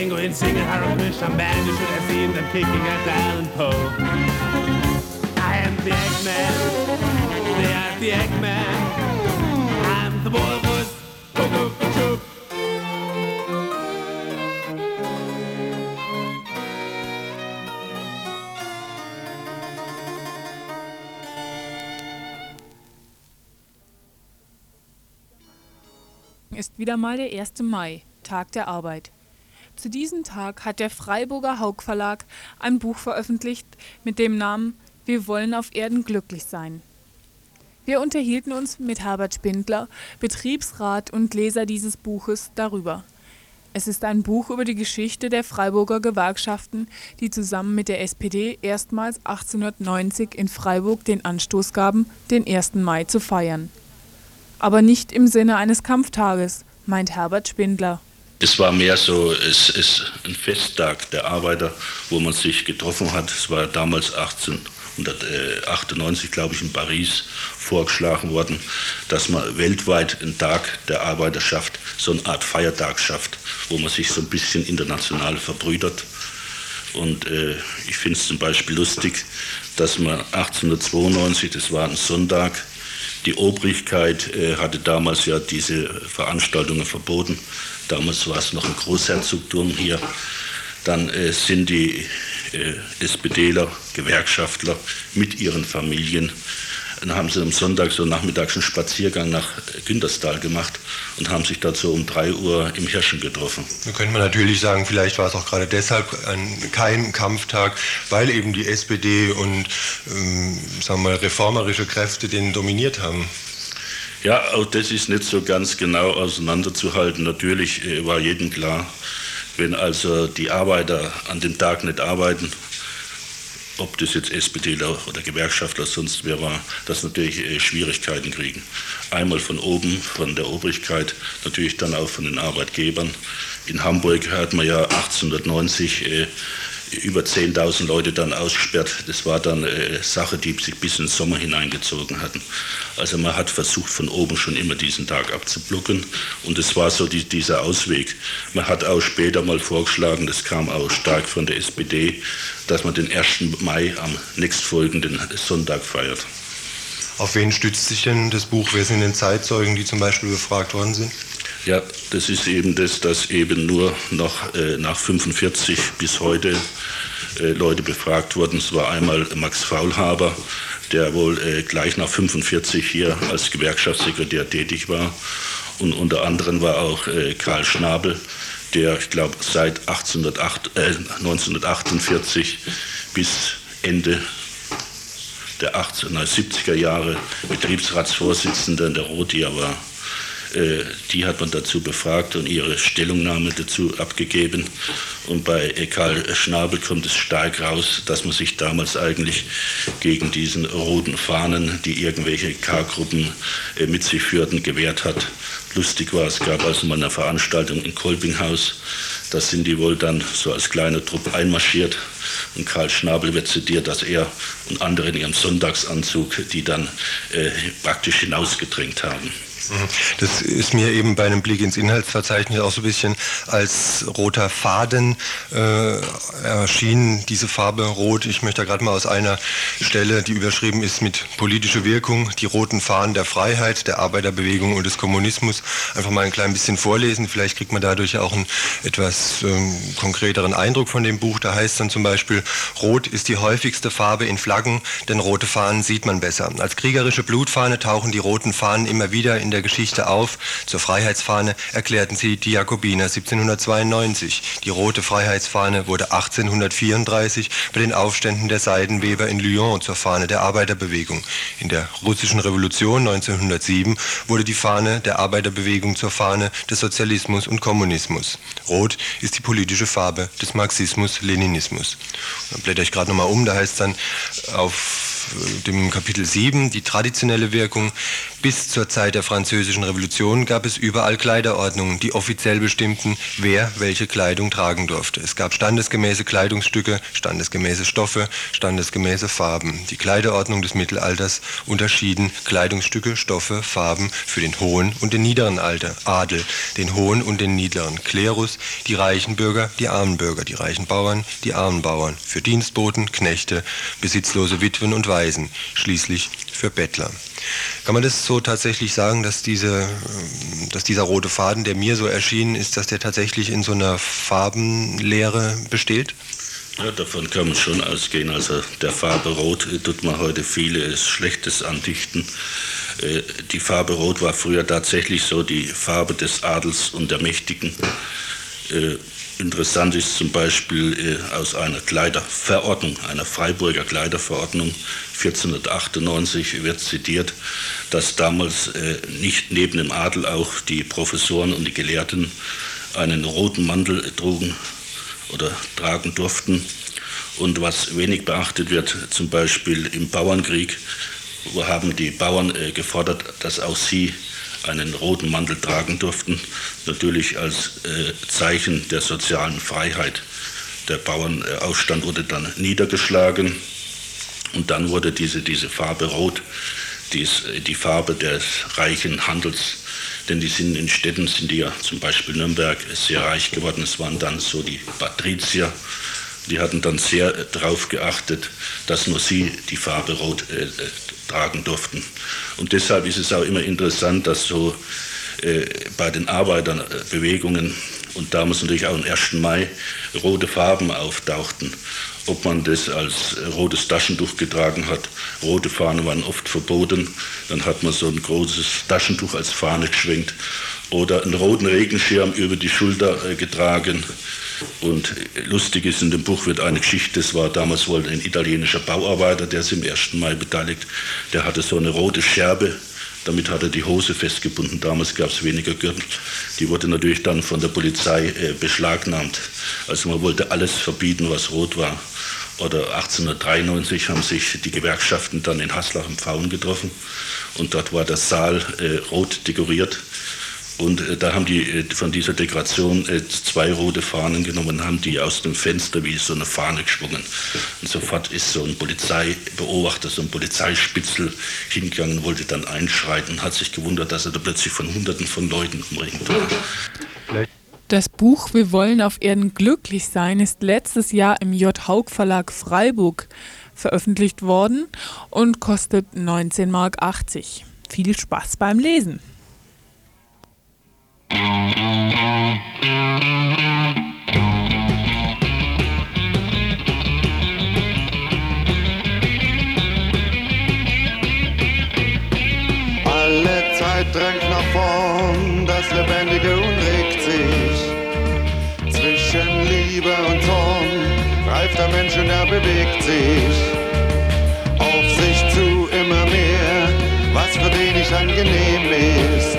penguin singing Harold Fish and band. You should have seen them kicking at Allen Poe. I am the Eggman. They are the Eggman. I'm the boy was. ist wieder mal der 1. Mai, Tag der Arbeit. Zu diesem Tag hat der Freiburger Haug Verlag ein Buch veröffentlicht mit dem Namen Wir wollen auf Erden glücklich sein. Wir unterhielten uns mit Herbert Spindler, Betriebsrat und Leser dieses Buches, darüber. Es ist ein Buch über die Geschichte der Freiburger Gewerkschaften, die zusammen mit der SPD erstmals 1890 in Freiburg den Anstoß gaben, den 1. Mai zu feiern. Aber nicht im Sinne eines Kampftages, meint Herbert Spindler. Es war mehr so es ist ein Festtag der Arbeiter, wo man sich getroffen hat. Es war damals 1898, glaube ich, in Paris vorgeschlagen worden, dass man weltweit einen Tag der Arbeiterschaft, so eine Art Feiertag schafft, wo man sich so ein bisschen international verbrüdert. Und äh, ich finde es zum Beispiel lustig, dass man 1892, das war ein Sonntag, die Obrigkeit äh, hatte damals ja diese Veranstaltungen verboten. Damals war es noch ein Großherzogtum hier. Dann äh, sind die äh, SPDler, Gewerkschaftler mit ihren Familien dann haben sie am Sonntag so nachmittags einen Spaziergang nach Günterstal gemacht und haben sich dazu um 3 Uhr im Hirschen getroffen. Da könnte man natürlich sagen, vielleicht war es auch gerade deshalb ein, kein Kampftag, weil eben die SPD und ähm, sagen wir mal, reformerische Kräfte den dominiert haben. Ja, auch das ist nicht so ganz genau auseinanderzuhalten. Natürlich äh, war jedem klar, wenn also die Arbeiter an dem Tag nicht arbeiten, ob das jetzt SPDler oder Gewerkschaftler sonst wer war, dass natürlich äh, Schwierigkeiten kriegen. Einmal von oben, von der Obrigkeit, natürlich dann auch von den Arbeitgebern. In Hamburg hat man ja 1890 äh, über 10.000 Leute dann ausgesperrt. Das war dann äh, Sache, die sich bis in den Sommer hineingezogen hatten. Also man hat versucht, von oben schon immer diesen Tag abzublocken. Und es war so die, dieser Ausweg. Man hat auch später mal vorgeschlagen, das kam auch stark von der SPD, dass man den 1. Mai am nächstfolgenden Sonntag feiert. Auf wen stützt sich denn das Buch? Wer sind denn Zeitzeugen, die zum Beispiel befragt worden sind? Ja, das ist eben das, dass eben nur noch äh, nach 45 bis heute äh, Leute befragt wurden. Es war einmal Max Faulhaber, der wohl äh, gleich nach 45 hier als Gewerkschaftssekretär tätig war. Und unter anderem war auch äh, Karl Schnabel, der, ich glaube, seit 1808, 1948 äh, bis Ende der 1870er Jahre Betriebsratsvorsitzender der Rotia war. Äh, die hat man dazu befragt und ihre Stellungnahme dazu abgegeben. Und bei Karl Schnabel kommt es stark raus, dass man sich damals eigentlich gegen diesen roten Fahnen, die irgendwelche K-Gruppen äh, mit sich führten, gewehrt hat. Lustig war, es gab also mal eine Veranstaltung im Kolpinghaus. Da sind die wohl dann so als kleine Truppe einmarschiert. Und Karl Schnabel wird zitiert, dass er und andere in ihrem Sonntagsanzug die dann äh, praktisch hinausgedrängt haben. Das ist mir eben bei einem Blick ins Inhaltsverzeichnis auch so ein bisschen als roter Faden äh, erschienen, diese Farbe rot. Ich möchte da gerade mal aus einer Stelle, die überschrieben ist mit politische Wirkung, die roten Fahnen der Freiheit, der Arbeiterbewegung und des Kommunismus, einfach mal ein klein bisschen vorlesen. Vielleicht kriegt man dadurch auch einen etwas ähm, konkreteren Eindruck von dem Buch. Da heißt dann zum Beispiel, Rot ist die häufigste Farbe in Flaggen, denn rote Fahnen sieht man besser. Als kriegerische Blutfahne tauchen die roten Fahnen immer wieder in der Geschichte auf. Zur Freiheitsfahne erklärten sie die Jakobiner 1792. Die rote Freiheitsfahne wurde 1834 bei den Aufständen der Seidenweber in Lyon zur Fahne der Arbeiterbewegung. In der russischen Revolution 1907 wurde die Fahne der Arbeiterbewegung zur Fahne des Sozialismus und Kommunismus. Rot ist die politische Farbe des Marxismus-Leninismus. Dann blätter ich gerade nochmal um, da heißt es dann auf dem Kapitel 7 die traditionelle Wirkung Bis zur Zeit der Französischen Revolution gab es überall Kleiderordnungen, die offiziell bestimmten, wer welche Kleidung tragen durfte. Es gab standesgemäße Kleidungsstücke, standesgemäße Stoffe, standesgemäße Farben. Die Kleiderordnung des Mittelalters unterschieden Kleidungsstücke, Stoffe, Farben für den hohen und den niederen Alter, Adel, den hohen und den niederen Klerus, die reichen Bürger, die armen Bürger, die reichen Bauern, die armen Bauern, für Dienstboten, Knechte, besitzlose Witwen und Waisen, schließlich für Bettler. Kann man das so tatsächlich sagen, dass, diese, ähm, dass dieser rote Faden, der mir so erschienen ist, dass der tatsächlich in so einer Farbenlehre besteht? Ja, davon kann man schon ausgehen. Also der Farbe Rot tut man heute vieles Schlechtes andichten. Äh, die Farbe Rot war früher tatsächlich so die Farbe des Adels und der Mächtigen. Interessant ist zum Beispiel äh, aus einer Kleiderverordnung, einer Freiburger Kleiderverordnung 1498 wird zitiert, dass damals äh, nicht neben dem Adel auch die Professoren und die Gelehrten einen roten Mantel trugen oder tragen durften. Und was wenig beachtet wird, zum Beispiel im Bauernkrieg, wo haben die Bauern äh, gefordert, dass auch sie einen roten Mantel tragen durften, natürlich als äh, Zeichen der sozialen Freiheit. Der Bauernaufstand wurde dann niedergeschlagen und dann wurde diese, diese Farbe Rot dies, die Farbe des reichen Handels. Denn die sind in Städten, sind die ja zum Beispiel Nürnberg sehr reich geworden. Es waren dann so die Patrizier, die hatten dann sehr darauf geachtet, dass nur sie die Farbe Rot äh, tragen durften. Und deshalb ist es auch immer interessant, dass so äh, bei den Arbeiterbewegungen und damals natürlich auch am 1. Mai rote Farben auftauchten ob man das als rotes Taschentuch getragen hat. Rote Fahnen waren oft verboten. Dann hat man so ein großes Taschentuch als Fahne geschwenkt oder einen roten Regenschirm über die Schulter äh, getragen. Und lustig ist, in dem Buch wird eine Geschichte, das war damals wohl ein italienischer Bauarbeiter, der ist im 1. Mai beteiligt, der hatte so eine rote Scherbe, damit hat er die Hose festgebunden. Damals gab es weniger Gürtel. Die wurde natürlich dann von der Polizei äh, beschlagnahmt. Also man wollte alles verbieten, was rot war oder 1893 haben sich die Gewerkschaften dann in Haslach im Pfauen getroffen und dort war der Saal äh, rot dekoriert. Und äh, da haben die äh, von dieser Dekoration äh, zwei rote Fahnen genommen und haben die aus dem Fenster wie so eine Fahne geschwungen. Und sofort ist so ein Polizeibeobachter, so ein Polizeispitzel hingegangen, wollte dann einschreiten hat sich gewundert, dass er da plötzlich von Hunderten von Leuten umringt war. Das Buch Wir wollen auf Erden glücklich sein ist letztes Jahr im J. Haug Verlag Freiburg veröffentlicht worden und kostet 19,80 Mark. Viel Spaß beim Lesen. Alle Zeit drängt nach vorn, das Lebendige und regt sich. Zwischen Liebe und Zorn reift der Mensch und er bewegt sich. Auf sich zu immer mehr, was für den nicht angenehm ist.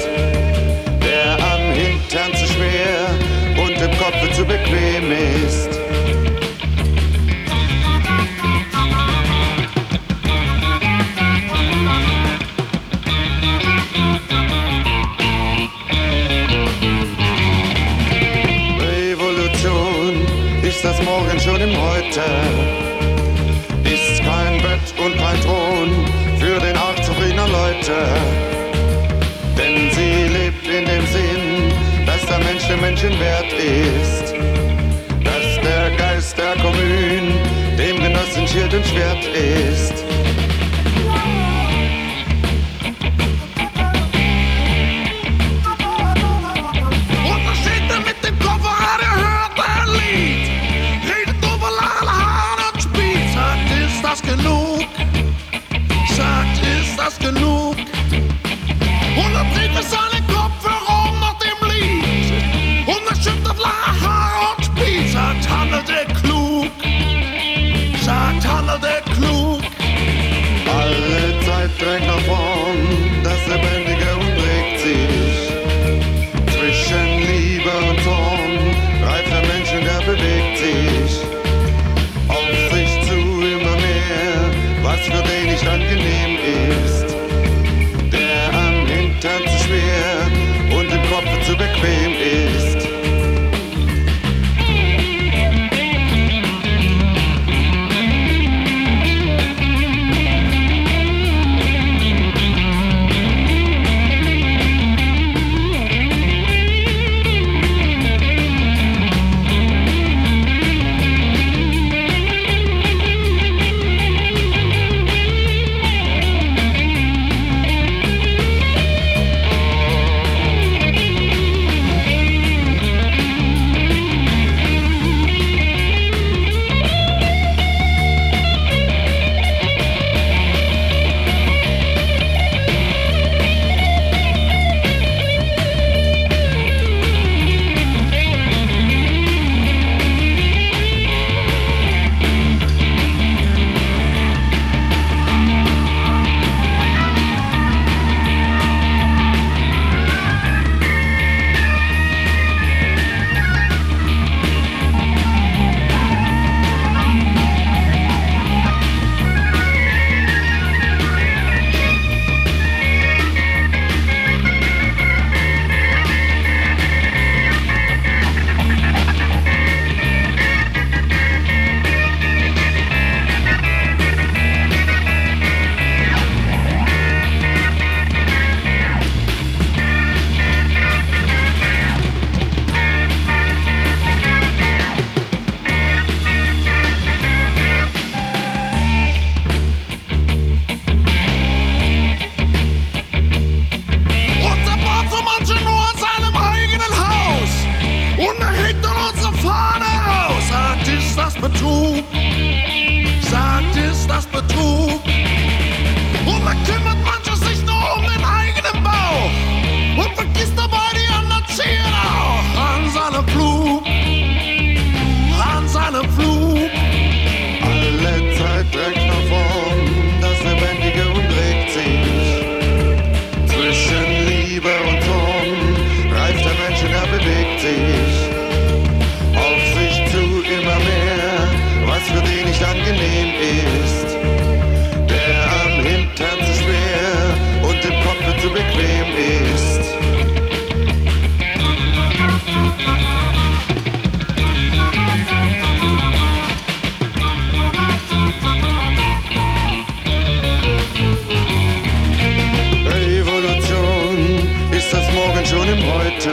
Toilette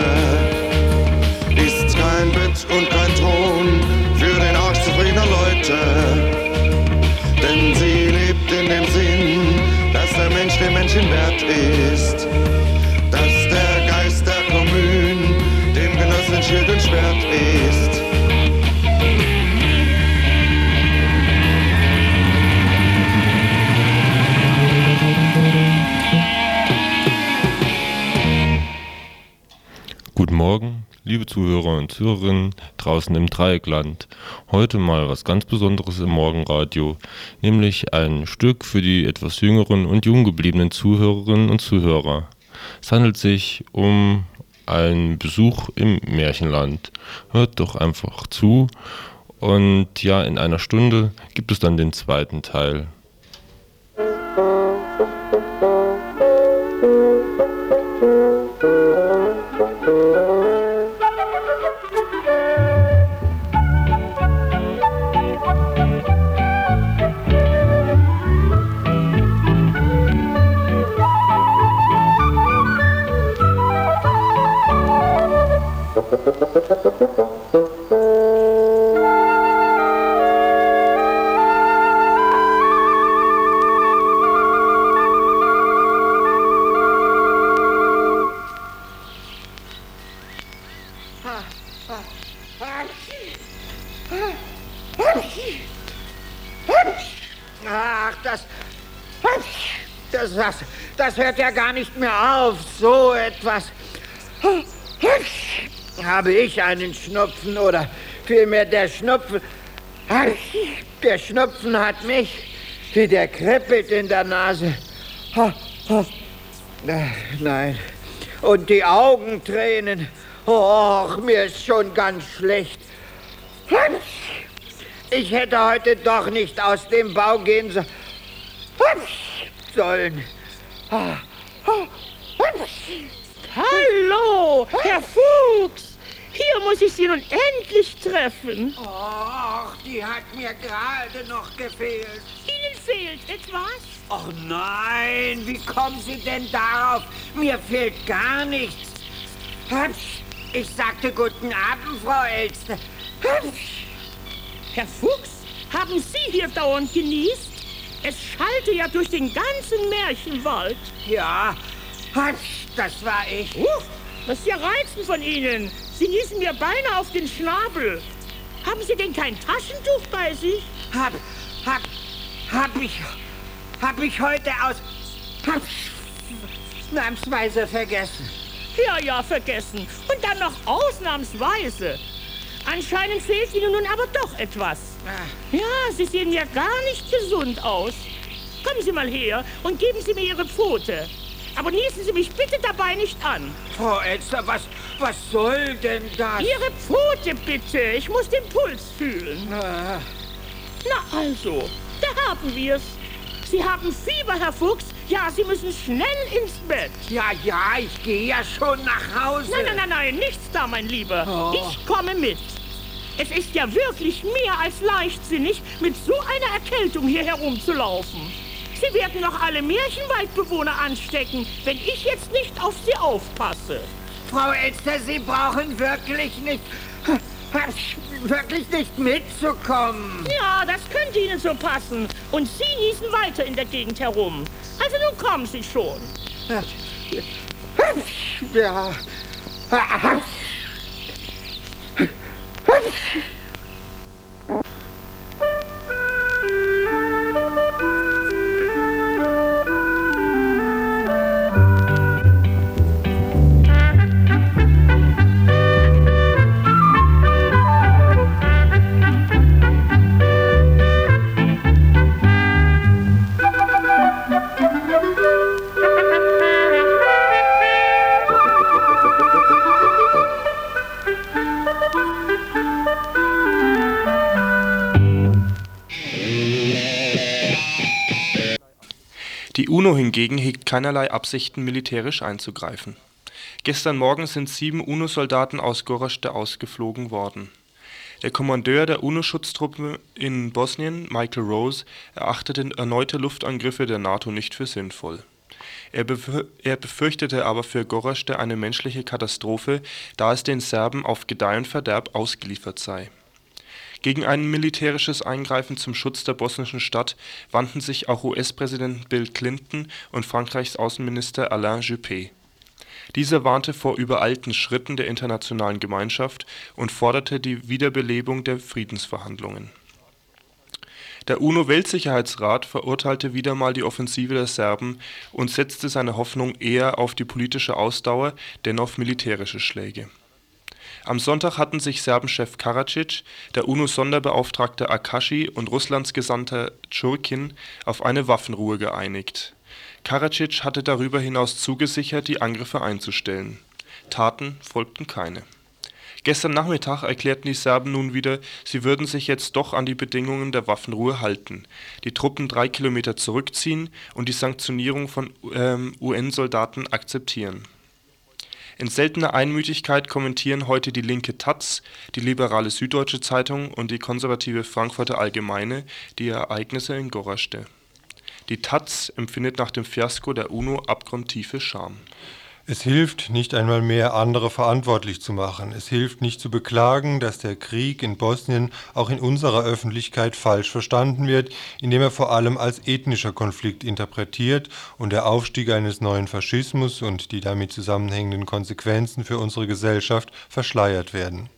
ist kein Bett und kein Thron für den Arsch zufriedener Leute. Denn sie lebt in dem Sinn, dass der Mensch dem Menschen wert ist. Dass der Geist der Kommune dem Genossen Schild und Schwert ist. Morgen, liebe Zuhörer und Zuhörerinnen draußen im Dreieckland. Heute mal was ganz Besonderes im Morgenradio, nämlich ein Stück für die etwas jüngeren und jung gebliebenen Zuhörerinnen und Zuhörer. Es handelt sich um einen Besuch im Märchenland. Hört doch einfach zu und ja, in einer Stunde gibt es dann den zweiten Teil. Ach, das, das, das, das hört ja gar nicht mehr auf. So etwas. Habe ich einen Schnupfen oder vielmehr der Schnupfen. Der Schnupfen hat mich, wie der kribbelt in der Nase. Nein. Und die Augentränen. Och, mir ist schon ganz schlecht. Ich hätte heute doch nicht aus dem Bau gehen so sollen. Hallo, Herr Fuchs. Hier muss ich Sie nun endlich treffen. Och, die hat mir gerade noch gefehlt. Ihnen fehlt etwas? Och nein, wie kommen Sie denn darauf? Mir fehlt gar nichts. Ich sagte guten Abend, Frau Elster. Herr Fuchs, haben Sie hier dauernd genießt? Es schallte ja durch den ganzen Märchenwald. Ja, das war ich. Uh, das ist ja reizend von Ihnen. Sie niesen mir beinahe auf den Schnabel. Haben Sie denn kein Taschentuch bei sich? Hab, hab, hab ich, hab ich heute aus, hab, ausnahmsweise vergessen. Ja, ja, vergessen. Und dann noch ausnahmsweise. Anscheinend fehlt Ihnen nun aber doch etwas. Ja, Sie sehen ja gar nicht gesund aus. Kommen Sie mal her und geben Sie mir Ihre Pfote. Aber niesen Sie mich bitte dabei nicht an. Frau Elster, was, was soll denn das? Ihre Pfote bitte. Ich muss den Puls fühlen. Ah, Na also, da haben wir's. Sie haben Fieber, Herr Fuchs. Ja, Sie müssen schnell ins Bett. ja, ja, ich gehe ja schon nach Hause. Nein, nein, nein, nein, nichts da, mein Lieber. Oh. Ich komme mit. Es ist ja wirklich mehr als leichtsinnig, mit so einer Erkältung hier herumzulaufen. Sie werden noch alle Märchenwaldbewohner anstecken, wenn ich jetzt nicht auf Sie aufpasse. Frau Elster, Sie brauchen wirklich nicht, wirklich nicht mitzukommen. Ja, das könnte Ihnen so passen. Und Sie niesen weiter in der Gegend herum. Also nun kommen Sie schon. Ja. UNO hingegen hegt keinerlei Absichten, militärisch einzugreifen. Gestern Morgen sind sieben UNO-Soldaten aus Gorazde ausgeflogen worden. Der Kommandeur der UNO-Schutztruppe in Bosnien, Michael Rose, erachtete erneute Luftangriffe der NATO nicht für sinnvoll. Er, befür befürchtete aber für Gorazde eine menschliche Katastrophe, da es den Serben auf Gedeih und Verderb ausgeliefert sei. Gegen ein militärisches Eingreifen zum Schutz der bosnischen Stadt wandten sich auch US-Präsident Bill Clinton und Frankreichs Außenminister Alain Juppé. Dieser warnte vor übereilten Schritten der internationalen Gemeinschaft und forderte die Wiederbelebung der Friedensverhandlungen. Der UNO-Weltsicherheitsrat verurteilte wieder mal die Offensive der Serben und setzte seine Hoffnung eher auf die politische Ausdauer denn auf militärische Schläge. Am Sonntag hatten sich Serbenchef Karadzic, der UNO-Sonderbeauftragte Akaschi und Russlands Gesandter Tschurkin auf eine Waffenruhe geeinigt. Karadzic hatte darüber hinaus zugesichert, die Angriffe einzustellen. Taten folgten keine. Gestern Nachmittag erklärten die Serben nun wieder, sie würden sich jetzt doch an die Bedingungen der Waffenruhe halten, die Truppen drei Kilometer zurückziehen und die Sanktionierung von ähm, UN-Soldaten akzeptieren in seltener Einmütigkeit kommentieren heute die linke taz, die liberale Süddeutsche Zeitung und die konservative Frankfurter Allgemeine die Ereignisse in Gorazde. Die taz empfindet nach dem Fiasko der UNO abgrundtiefe Scham es hilft nicht einmal mehr, andere verantwortlich zu machen. Es hilft nicht zu beklagen, dass der Krieg in Bosnien auch in unserer Öffentlichkeit falsch verstanden wird, indem er vor allem als ethnischer Konflikt interpretiert und der Aufstieg eines neuen Faschismus und die damit zusammenhängenden Konsequenzen für unsere Gesellschaft verschleiert werden.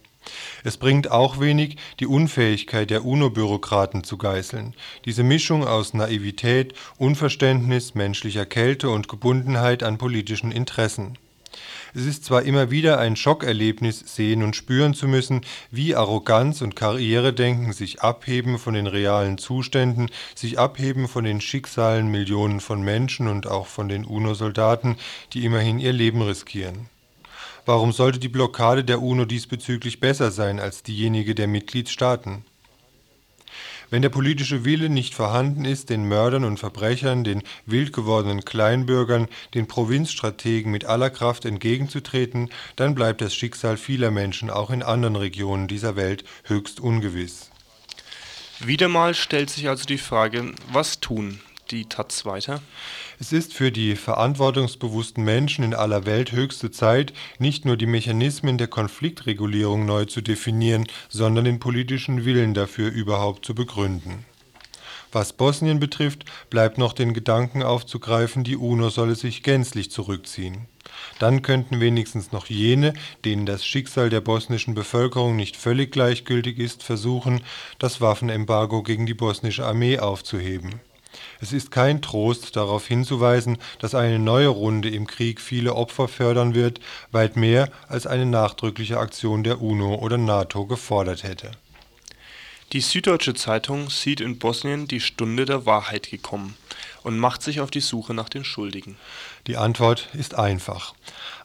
Es bringt auch wenig, die Unfähigkeit der UNO-Bürokraten zu geißeln. Diese Mischung aus Naivität, Unverständnis, menschlicher Kälte und Gebundenheit an politischen Interessen. Es ist zwar immer wieder ein Schockerlebnis, sehen und spüren zu müssen, wie Arroganz und Karrieredenken sich abheben von den realen Zuständen, sich abheben von den Schicksalen Millionen von Menschen und auch von den UNO-Soldaten, die immerhin ihr Leben riskieren. Warum sollte die Blockade der UNO diesbezüglich besser sein als diejenige der Mitgliedstaaten? Wenn der politische Wille nicht vorhanden ist, den Mördern und Verbrechern, den wild gewordenen Kleinbürgern, den Provinzstrategen mit aller Kraft entgegenzutreten, dann bleibt das Schicksal vieler Menschen auch in anderen Regionen dieser Welt höchst ungewiss. Wieder mal stellt sich also die Frage, was tun? die Taz weiter. Es ist für die verantwortungsbewussten Menschen in aller Welt höchste Zeit, nicht nur die Mechanismen der Konfliktregulierung neu zu definieren, sondern den politischen Willen dafür überhaupt zu begründen. Was Bosnien betrifft, bleibt noch den Gedanken aufzugreifen, die UNO solle sich gänzlich zurückziehen. Dann könnten wenigstens noch jene, denen das Schicksal der bosnischen Bevölkerung nicht völlig gleichgültig ist, versuchen, das Waffenembargo gegen die bosnische Armee aufzuheben. Es ist kein Trost, darauf hinzuweisen, dass eine neue Runde im Krieg viele Opfer fördern wird, weit mehr als eine nachdrückliche Aktion der UNO oder NATO gefordert hätte. Die Süddeutsche Zeitung sieht in Bosnien die Stunde der Wahrheit gekommen und macht sich auf die Suche nach den Schuldigen. Die Antwort ist einfach.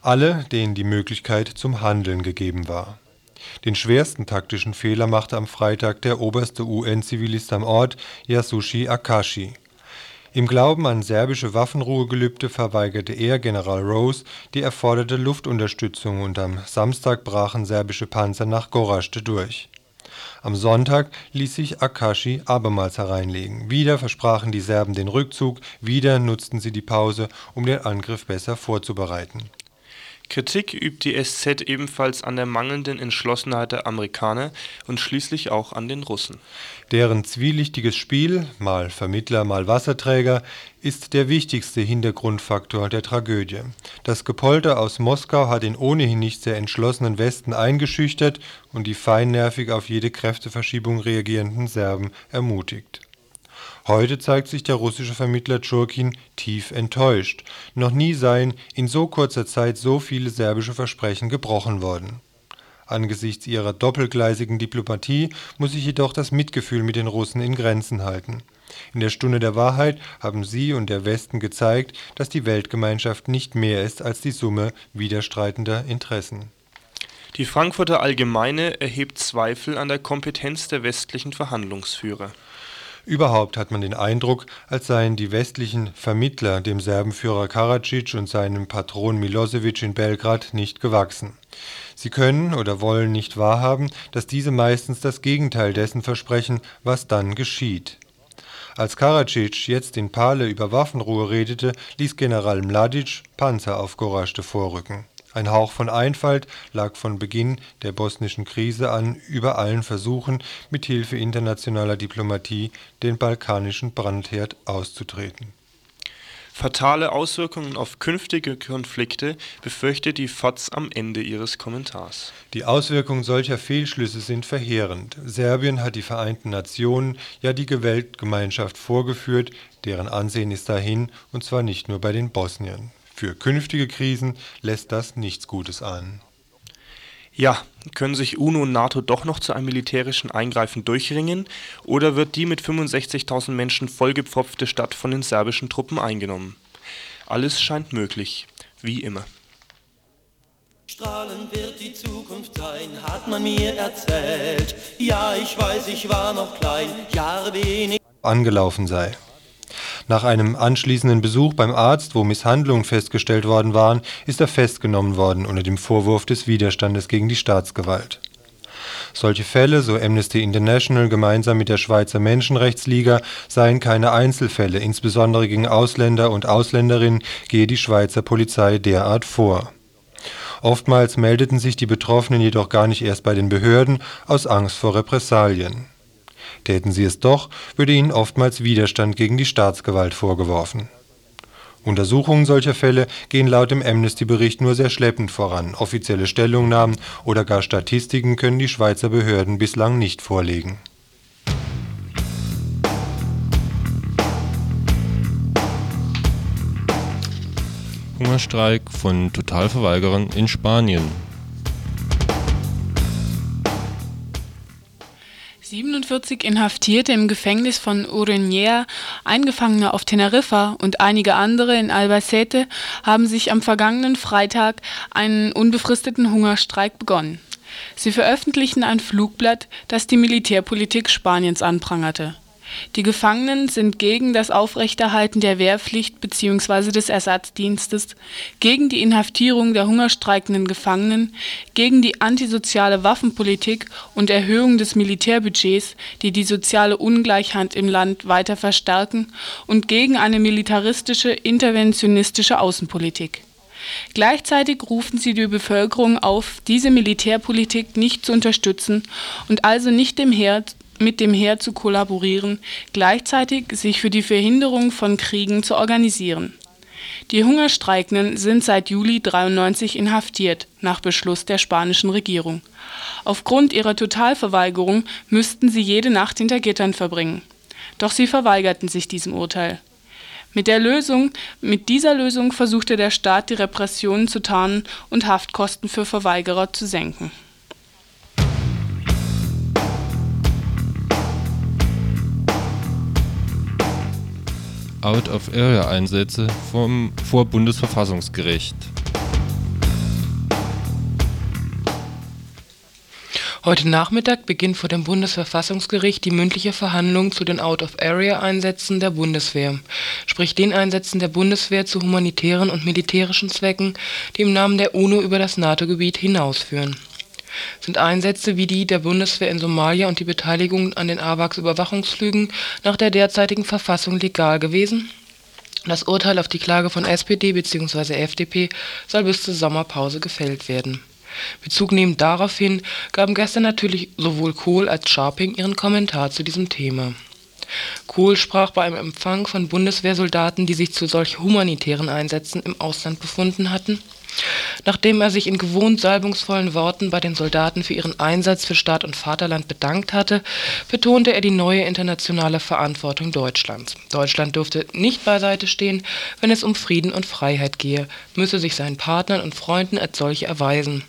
Alle, denen die Möglichkeit zum Handeln gegeben war. Den schwersten taktischen Fehler machte am Freitag der oberste UN-Zivilist am Ort, Yasushi Akashi. Im Glauben an serbische Waffenruhegelübde verweigerte er General Rose die erforderte Luftunterstützung und am Samstag brachen serbische Panzer nach Gorazde durch. Am Sonntag ließ sich Akashi abermals hereinlegen. Wieder versprachen die Serben den Rückzug, wieder nutzten sie die Pause, um den Angriff besser vorzubereiten Kritik übt die SZ ebenfalls an der mangelnden Entschlossenheit der Amerikaner und schließlich auch an den Russen. Deren zwielichtiges Spiel, mal Vermittler, mal Wasserträger, ist der wichtigste Hintergrundfaktor der Tragödie. Das Gepolter aus Moskau hat den ohnehin nicht sehr entschlossenen Westen eingeschüchtert und die feinnervig auf jede Kräfteverschiebung reagierenden Serben ermutigt Heute zeigt sich der russische Vermittler Tschurkin tief enttäuscht. Noch nie seien in so kurzer Zeit so viele serbische Versprechen gebrochen worden. Angesichts ihrer doppelgleisigen Diplomatie muss sich jedoch das Mitgefühl mit den Russen in Grenzen halten. In der Stunde der Wahrheit haben sie und der Westen gezeigt, dass die Weltgemeinschaft nicht mehr ist als die Summe widerstreitender Interessen. Die Frankfurter Allgemeine erhebt Zweifel an der Kompetenz der westlichen Verhandlungsführer. Überhaupt hat man den Eindruck, als seien die westlichen Vermittler dem Serbenführer Karadzic und seinem Patron Milosevic in Belgrad nicht gewachsen. Sie können oder wollen nicht wahrhaben, dass diese meistens das Gegenteil dessen versprechen, was dann geschieht. Als Karadzic jetzt in Pale über Waffenruhe redete, ließ General Mladic Panzer auf Gorazde vorrücken Ein Hauch von Einfalt lag von Beginn der bosnischen Krise an über allen Versuchen, mit Hilfe internationaler Diplomatie den balkanischen Brandherd auszutreten. Fatale Auswirkungen auf künftige Konflikte befürchtet die FAZ am Ende ihres Kommentars. Die Auswirkungen solcher Fehlschlüsse sind verheerend. Serbien hat die Vereinten Nationen, ja die Weltgemeinschaft vorgeführt, deren Ansehen ist dahin, und zwar nicht nur bei den Bosniern. Für künftige Krisen lässt das nichts Gutes ahnen. Ja, können sich UNO und NATO doch noch zu einem militärischen Eingreifen durchringen oder wird die mit 65.000 Menschen vollgepfropfte Stadt von den serbischen Truppen eingenommen? Alles scheint möglich, wie immer. Strahlend wird die Zukunft sein, hat man mir erzählt. Ja, ich weiß, ich war noch klein, Jahre wenig. Angelaufen sei. Nach einem anschließenden Besuch beim Arzt, wo Misshandlungen festgestellt worden waren, ist er festgenommen worden unter dem Vorwurf des Widerstandes gegen die Staatsgewalt. Solche Fälle, so Amnesty International gemeinsam mit der Schweizer Menschenrechtsliga, seien keine Einzelfälle, insbesondere gegen Ausländer und Ausländerinnen gehe die Schweizer Polizei derart vor. Oftmals meldeten sich die Betroffenen jedoch gar nicht erst bei den Behörden aus Angst vor Repressalien. Täten sie es doch, würde ihnen oftmals Widerstand gegen die Staatsgewalt vorgeworfen. Untersuchungen solcher Fälle gehen laut dem Amnesty-Bericht nur sehr schleppend voran. Offizielle Stellungnahmen oder gar Statistiken können die Schweizer Behörden bislang nicht vorlegen. Hungerstreik von Totalverweigerern in Spanien 47 Inhaftierte im Gefängnis von Urenier, Eingefangene auf Teneriffa und einige andere in Albacete haben sich am vergangenen Freitag einen unbefristeten Hungerstreik begonnen. Sie veröffentlichten ein Flugblatt, das die Militärpolitik Spaniens anprangerte die Gefangenen sind gegen das Aufrechterhalten der Wehrpflicht bzw. des Ersatzdienstes, gegen die Inhaftierung der hungerstreikenden Gefangenen, gegen die antisoziale Waffenpolitik und Erhöhung des Militärbudgets, die die soziale Ungleichheit im Land weiter verstärken, und gegen eine militaristische, interventionistische Außenpolitik. Gleichzeitig rufen sie die Bevölkerung auf, diese Militärpolitik nicht zu unterstützen und also nicht dem Heer mit dem Heer zu kollaborieren, gleichzeitig sich für die Verhinderung von Kriegen zu organisieren. Die Hungerstreikenden sind seit Juli 93 inhaftiert, nach Beschluss der spanischen Regierung. Aufgrund ihrer Totalverweigerung müssten sie jede Nacht hinter Gittern verbringen. Doch sie verweigerten sich diesem Urteil. Mit, der Lösung, mit dieser Lösung versuchte der Staat, die Repressionen zu tarnen und Haftkosten für Verweigerer zu senken. Out-of-Area-Einsätze vor Bundesverfassungsgericht. Heute Nachmittag beginnt vor dem Bundesverfassungsgericht die mündliche Verhandlung zu den Out-of-Area-Einsätzen der Bundeswehr, sprich den Einsätzen der Bundeswehr zu humanitären und militärischen Zwecken, die im Namen der UNO über das NATO-Gebiet hinausführen sind Einsätze wie die der Bundeswehr in Somalia und die Beteiligung an den AWACS-Überwachungsflügen nach der derzeitigen Verfassung legal gewesen? Das Urteil auf die Klage von SPD bzw. FDP soll bis zur Sommerpause gefällt werden. Bezugnehmend daraufhin gaben gestern natürlich sowohl Kohl als Scharping ihren Kommentar zu diesem Thema. Kohl sprach bei einem Empfang von Bundeswehrsoldaten, die sich zu solch humanitären Einsätzen im Ausland befunden hatten Nachdem er sich in gewohnt salbungsvollen Worten bei den Soldaten für ihren Einsatz für Staat und Vaterland bedankt hatte, betonte er die neue internationale Verantwortung Deutschlands. Deutschland dürfte nicht beiseite stehen, wenn es um Frieden und Freiheit gehe, müsse sich seinen Partnern und Freunden als solche erweisen.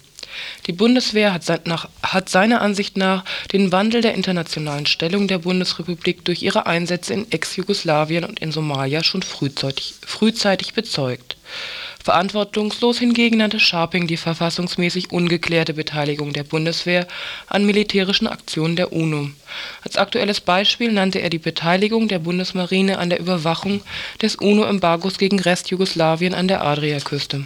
Die Bundeswehr hat, sein, nach, hat, seiner Ansicht nach den Wandel der internationalen Stellung der Bundesrepublik durch ihre Einsätze in Ex-Jugoslawien und in Somalia schon frühzeitig, frühzeitig bezeugt. Verantwortungslos hingegen nannte Scharping die verfassungsmäßig ungeklärte Beteiligung der Bundeswehr an militärischen Aktionen der UNO. Als aktuelles Beispiel nannte er die Beteiligung der Bundesmarine an der Überwachung des UNO-Embargos gegen Restjugoslawien an der Adriaküste.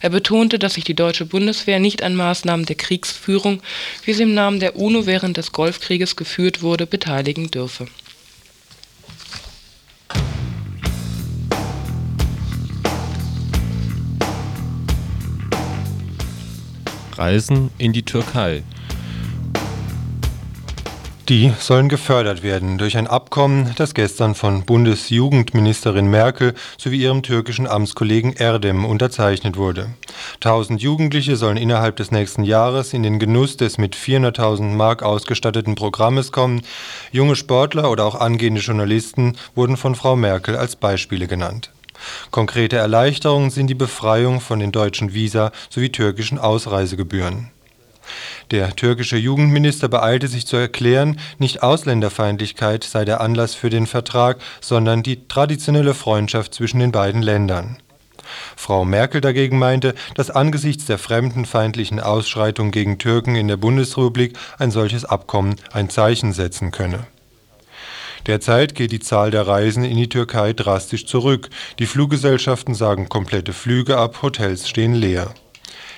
Er betonte, dass sich die deutsche Bundeswehr nicht an Maßnahmen der Kriegsführung, wie sie im Namen der UNO während des Golfkrieges geführt wurde, beteiligen dürfe Reisen in die Türkei. Die sollen gefördert werden durch ein Abkommen, das gestern von Bundesjugendministerin Merkel sowie ihrem türkischen Amtskollegen Erdem unterzeichnet wurde. Tausend Jugendliche sollen innerhalb des nächsten Jahres in den Genuss des mit 400.000 Mark ausgestatteten Programmes kommen. Junge Sportler oder auch angehende Journalisten wurden von Frau Merkel als Beispiele genannt. Konkrete Erleichterungen sind die Befreiung von den deutschen Visa sowie türkischen Ausreisegebühren. Der türkische Jugendminister beeilte sich zu erklären, nicht Ausländerfeindlichkeit sei der Anlass für den Vertrag, sondern die traditionelle Freundschaft zwischen den beiden Ländern. Frau Merkel dagegen meinte, dass angesichts der fremdenfeindlichen Ausschreitungen gegen Türken in der Bundesrepublik ein solches Abkommen ein Zeichen setzen könne. Derzeit geht die Zahl der Reisen in die Türkei drastisch zurück. Die Fluggesellschaften sagen komplette Flüge ab, Hotels stehen leer.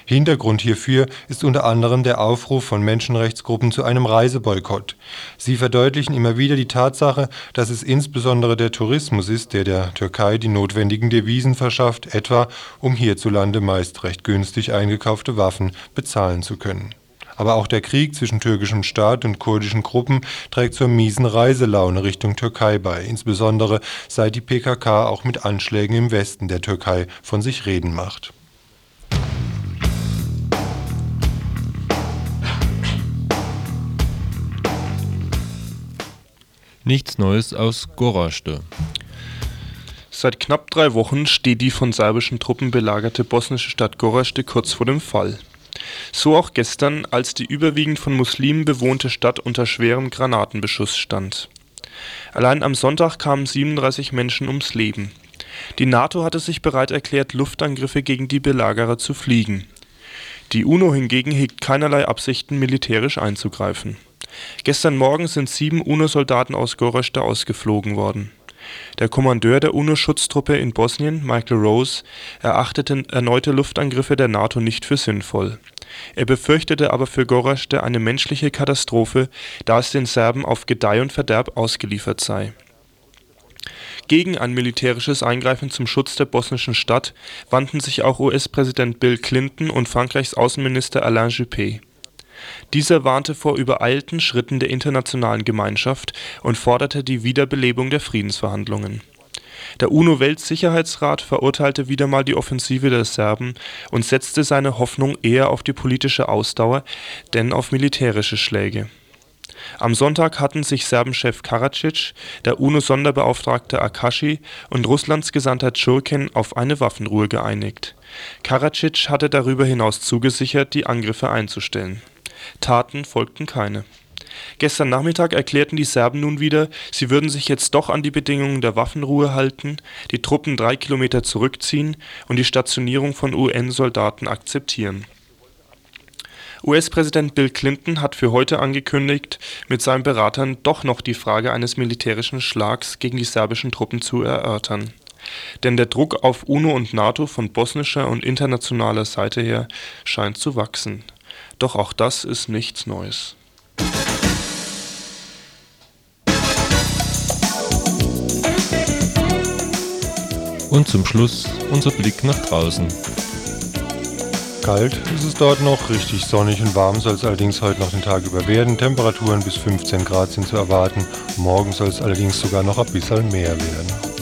Hintergrund hierfür ist unter anderem der Aufruf von Menschenrechtsgruppen zu einem Reiseboykott. Sie verdeutlichen immer wieder die Tatsache, dass es insbesondere der Tourismus ist, der der Türkei die notwendigen Devisen verschafft, etwa um hierzulande meist recht günstig eingekaufte Waffen bezahlen zu können. Aber auch der Krieg zwischen türkischem Staat und kurdischen Gruppen trägt zur miesen Reiselaune Richtung Türkei bei, insbesondere seit die PKK auch mit Anschlägen im Westen der Türkei von sich reden macht. Nichts Neues aus Gorazde. Seit knapp drei Wochen steht die von serbischen Truppen belagerte bosnische Stadt Gorazde kurz vor dem Fall. So auch gestern, als die überwiegend von Muslimen bewohnte Stadt unter schwerem Granatenbeschuss stand. Allein am Sonntag kamen 37 Menschen ums Leben. Die NATO hatte sich bereit erklärt, Luftangriffe gegen die Belagerer zu fliegen. Die UNO hingegen hegt keinerlei Absichten, militärisch einzugreifen. Gestern Morgen sind sieben UNO-Soldaten aus Gorazde ausgeflogen worden. Der Kommandeur der UNO-Schutztruppe in Bosnien, Michael Rose, erachtete erneute Luftangriffe der NATO nicht für sinnvoll. Er befürchtete aber für Gorazde eine menschliche Katastrophe, da es den Serben auf Gedeih und Verderb ausgeliefert sei. Gegen ein militärisches Eingreifen zum Schutz der bosnischen Stadt wandten sich auch US-Präsident Bill Clinton und Frankreichs Außenminister Alain Juppé. Dieser warnte vor übereilten Schritten der internationalen Gemeinschaft und forderte die Wiederbelebung der Friedensverhandlungen. Der UNO-Weltsicherheitsrat verurteilte wieder mal die Offensive der Serben und setzte seine Hoffnung eher auf die politische Ausdauer denn auf militärische Schläge. Am Sonntag hatten sich Serbenchef Karadzic, der UNO-Sonderbeauftragte Akashi und Russlands Gesandter Tschurkin auf eine Waffenruhe geeinigt. Karadzic hatte darüber hinaus zugesichert, die Angriffe einzustellen Taten folgten keine. Gestern Nachmittag erklärten die Serben nun wieder, sie würden sich jetzt doch an die Bedingungen der Waffenruhe halten, die Truppen drei Kilometer zurückziehen und die Stationierung von UN-Soldaten akzeptieren. US-Präsident Bill Clinton hat für heute angekündigt, mit seinen Beratern doch noch die Frage eines militärischen Schlags gegen die serbischen Truppen zu erörtern. Denn der Druck auf UNO und NATO von bosnischer und internationaler Seite her scheint zu wachsen doch auch das ist nichts Neues. Und zum Schluss unser Blick nach draußen. Kalt ist es dort noch, richtig sonnig und warm soll es allerdings heute noch den Tag über werden. Temperaturen bis 15 Grad sind zu erwarten. Morgen soll es allerdings sogar noch ein bisschen mehr werden.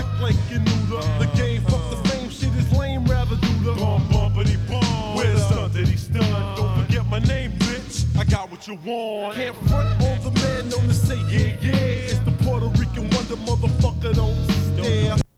act like you knew the, the game. Fuck the fame, shit is lame, rather do the bum bumpity bum. Where's done that he's done? Don't forget my name, bitch. I got what you want. Can't front all the man known to say yeah yeah. It's the Puerto Rican wonder, motherfucker. Don't stare.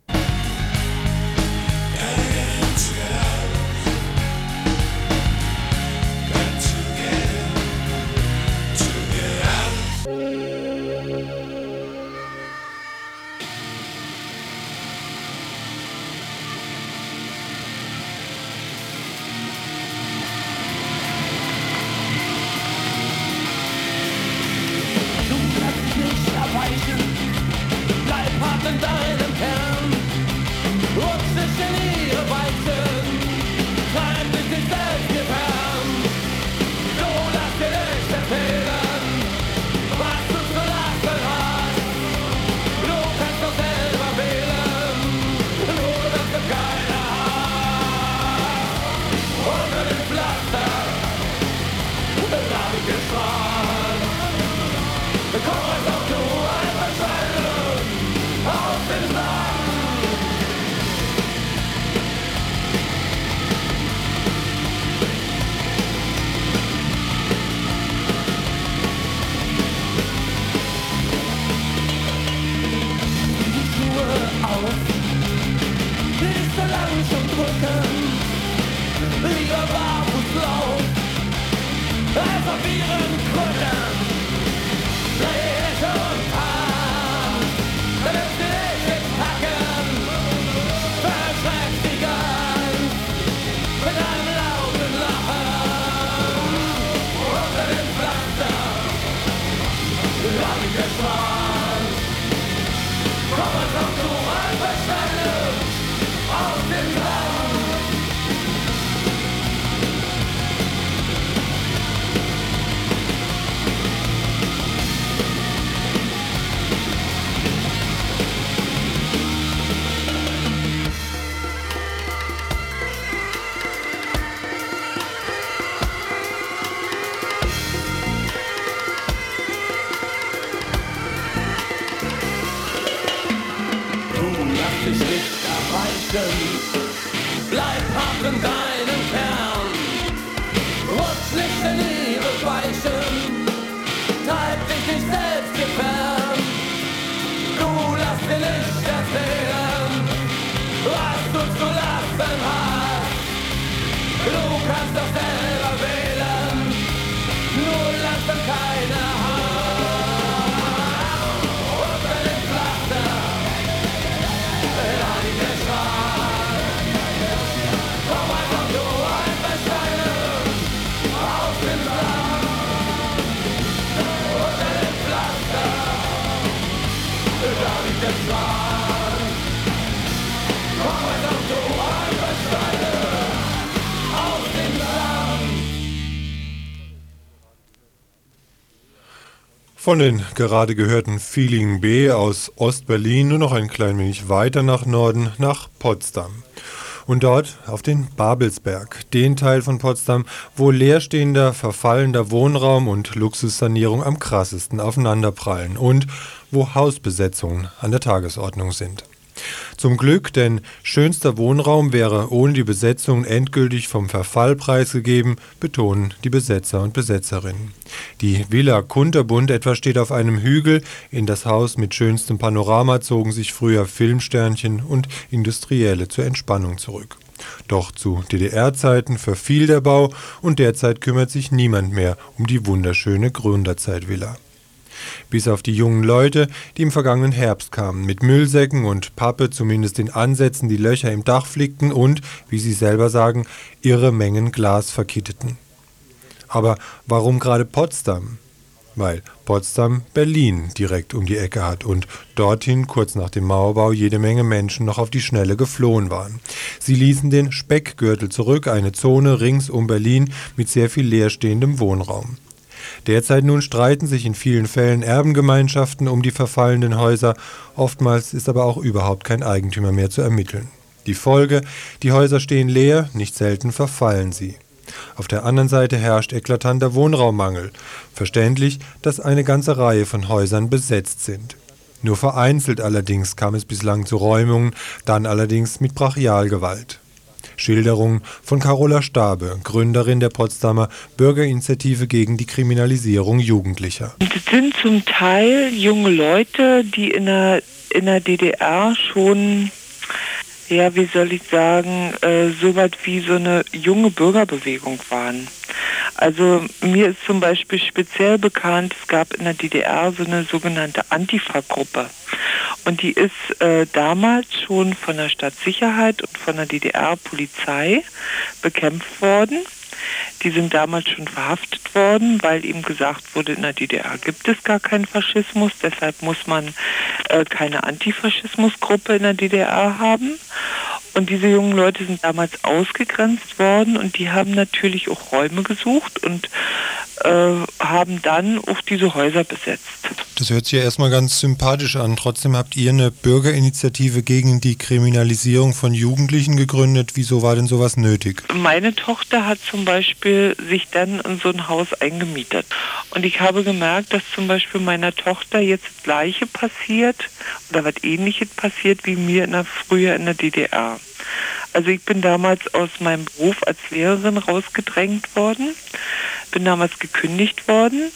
Von den gerade gehörten Feeling B aus Ostberlin nur noch ein klein wenig weiter nach Norden, nach Potsdam. Und dort auf den Babelsberg, den Teil von Potsdam, wo leerstehender, verfallender Wohnraum und Luxussanierung am krassesten aufeinanderprallen und wo Hausbesetzungen an der Tagesordnung sind. Zum Glück, denn schönster Wohnraum wäre ohne die Besetzung endgültig vom Verfall preisgegeben, betonen die Besetzer und Besetzerinnen. Die Villa Kunterbund etwa steht auf einem Hügel, in das Haus mit schönstem Panorama zogen sich früher Filmsternchen und Industrielle zur Entspannung zurück. Doch zu DDR-Zeiten verfiel der Bau und derzeit kümmert sich niemand mehr um die wunderschöne Gründerzeitvilla bis auf die jungen Leute, die im vergangenen Herbst kamen, mit Müllsäcken und Pappe zumindest in Ansätzen die Löcher im Dach flickten und, wie sie selber sagen, irre Mengen Glas verkitteten. Aber warum gerade Potsdam? Weil Potsdam Berlin direkt um die Ecke hat und dorthin kurz nach dem Mauerbau jede Menge Menschen noch auf die Schnelle geflohen waren. Sie ließen den Speckgürtel zurück, eine Zone rings um Berlin mit sehr viel leerstehendem Wohnraum. Derzeit nun streiten sich in vielen Fällen Erbengemeinschaften um die verfallenden Häuser, oftmals ist aber auch überhaupt kein Eigentümer mehr zu ermitteln. Die Folge, die Häuser stehen leer, nicht selten verfallen sie. Auf der anderen Seite herrscht eklatanter Wohnraummangel. Verständlich, dass eine ganze Reihe von Häusern besetzt sind. Nur vereinzelt allerdings kam es bislang zu Räumungen, dann allerdings mit Brachialgewalt. Schilderungen von Carola Stabe, Gründerin der Potsdamer Bürgerinitiative gegen die Kriminalisierung Jugendlicher. Das sind zum Teil junge Leute, die in der, in der DDR schon ja, wie soll ich sagen, äh, so weit wie so eine junge Bürgerbewegung waren. Also mir ist zum Beispiel speziell bekannt, es gab in der DDR so eine sogenannte Antifa-Gruppe. Und die ist äh, damals schon von der Stadtsicherheit und von der DDR-Polizei bekämpft worden. Die sind damals schon verhaftet worden, weil ihm gesagt wurde, in der DDR gibt es gar keinen Faschismus, deshalb muss man äh, keine Antifaschismusgruppe in der DDR haben. Und diese jungen Leute sind damals ausgegrenzt worden und die haben natürlich auch Räume gesucht und äh, haben dann auch diese Häuser besetzt. Das hört sich ja erstmal ganz sympathisch an. Trotzdem habt ihr eine Bürgerinitiative gegen die Kriminalisierung von Jugendlichen gegründet. Wieso war denn sowas nötig? Meine Tochter hat zum Beispiel sich dann in so ein Haus eingemietet. Und ich habe gemerkt, dass zum Beispiel meiner Tochter jetzt das Gleiche passiert oder was Ähnliches passiert wie mir in der, früher in der DDR. Also ich bin damals aus meinem Beruf als Lehrerin rausgedrängt worden, bin damals gekündigt worden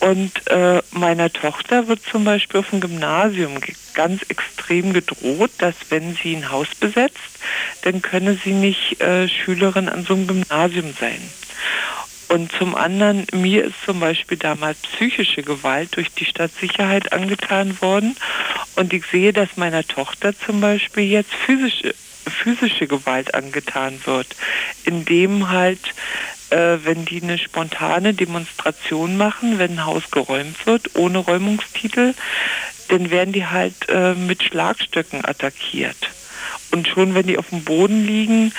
und äh, meiner Tochter wird zum Beispiel auf dem Gymnasium ganz extrem gedroht, dass wenn sie ein Haus besetzt, dann könne sie nicht äh, Schülerin an so einem Gymnasium sein. Und zum anderen, mir ist zum Beispiel damals psychische Gewalt durch die Stadtsicherheit angetan worden. Und ich sehe, dass meiner Tochter zum Beispiel jetzt physische, physische Gewalt angetan wird, indem halt äh, wenn die eine spontane Demonstration machen, wenn ein Haus geräumt wird, ohne Räumungstitel, dann werden die halt äh, mit Schlagstöcken attackiert. Und schon wenn die auf dem Boden liegen,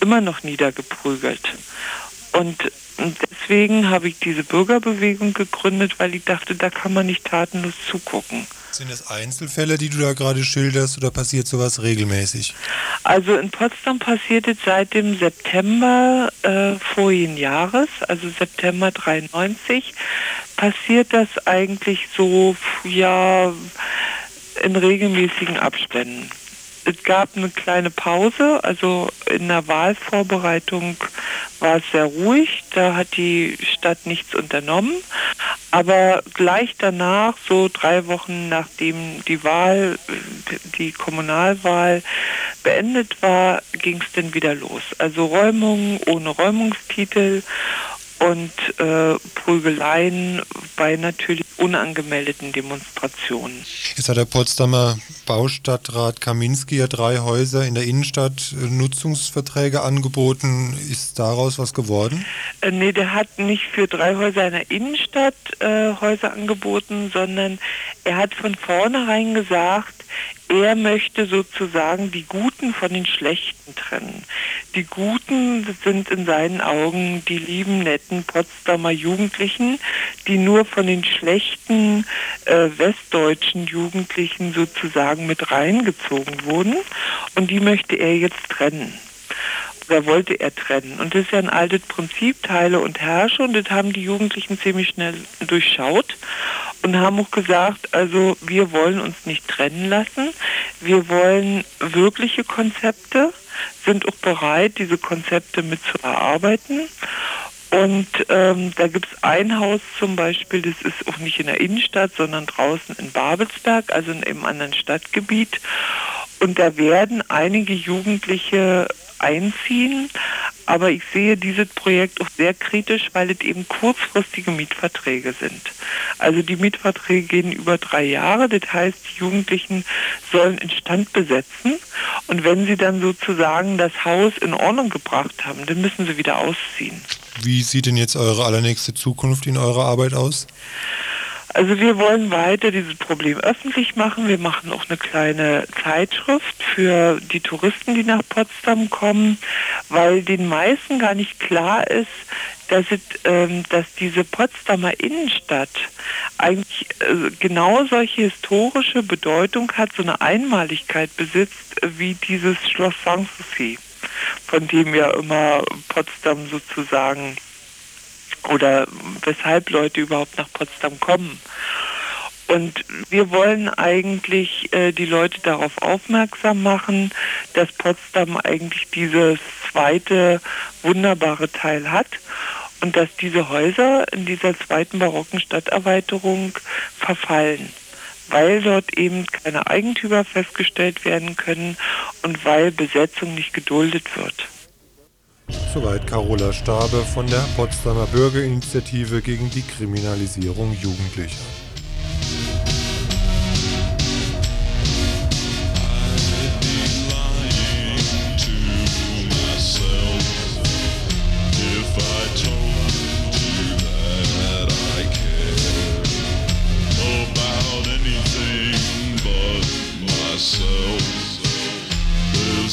immer noch niedergeprügelt. Und deswegen habe ich diese Bürgerbewegung gegründet, weil ich dachte, da kann man nicht tatenlos zugucken. Sind das Einzelfälle, die du da gerade schilderst, oder passiert sowas regelmäßig? Also in Potsdam passiert es seit dem September äh, vorigen Jahres, also September 93, passiert das eigentlich so, ja, in regelmäßigen Abständen. Es gab eine kleine Pause, also in der Wahlvorbereitung war es sehr ruhig, da hat die Stadt nichts unternommen. Aber gleich danach, so drei Wochen nachdem die Wahl, die Kommunalwahl beendet war, ging es dann wieder los. Also Räumungen ohne Räumungstitel und äh, Prügeleien bei natürlich unangemeldeten Demonstrationen. Jetzt hat der Potsdamer Baustadtrat Kaminski ja drei Häuser in der Innenstadt äh, Nutzungsverträge angeboten. Ist daraus was geworden? Äh, nee, der hat nicht für drei Häuser in der Innenstadt äh, Häuser angeboten, sondern er hat von vornherein gesagt, er möchte sozusagen die Guten von den Schlechten trennen. Die Guten sind in seinen Augen die lieben, netten Potsdamer Jugendlichen, die nur von den schlechten äh, westdeutschen Jugendlichen sozusagen mit reingezogen wurden. Und die möchte er jetzt trennen oder wollte er trennen. Und das ist ja ein altes Prinzip, Teile und Herrsche, und das haben die Jugendlichen ziemlich schnell durchschaut und haben auch gesagt, also wir wollen uns nicht trennen lassen, wir wollen wirkliche Konzepte, sind auch bereit, diese Konzepte mit zu erarbeiten. Und ähm, da gibt es ein Haus zum Beispiel, das ist auch nicht in der Innenstadt, sondern draußen in Babelsberg, also in einem anderen Stadtgebiet. Und da werden einige Jugendliche einziehen. Aber ich sehe dieses Projekt auch sehr kritisch, weil es eben kurzfristige Mietverträge sind. Also die Mietverträge gehen über drei Jahre. Das heißt, die Jugendlichen sollen Instand besetzen. Und wenn sie dann sozusagen das Haus in Ordnung gebracht haben, dann müssen sie wieder ausziehen. Wie sieht denn jetzt eure allernächste Zukunft in eurer Arbeit aus? Also wir wollen weiter dieses Problem öffentlich machen. Wir machen auch eine kleine Zeitschrift für die Touristen, die nach Potsdam kommen, weil den meisten gar nicht klar ist, dass, es, ähm, dass diese Potsdamer Innenstadt eigentlich äh, genau solche historische Bedeutung hat, so eine Einmaligkeit besitzt, wie dieses Schloss Sanssouci, von dem ja immer Potsdam sozusagen oder weshalb Leute überhaupt nach Potsdam kommen. Und wir wollen eigentlich äh, die Leute darauf aufmerksam machen, dass Potsdam eigentlich dieses zweite wunderbare Teil hat und dass diese Häuser in dieser zweiten barocken Stadterweiterung verfallen, weil dort eben keine Eigentümer festgestellt werden können und weil Besetzung nicht geduldet wird. Soweit Carola Stabe von der Potsdamer Bürgerinitiative gegen die Kriminalisierung Jugendlicher.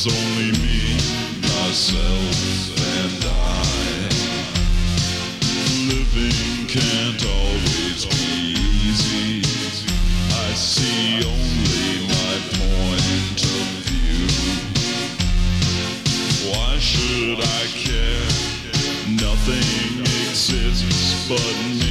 only me, and I. Living can't always be easy. I see only my point of view. Why should I care? Nothing exists but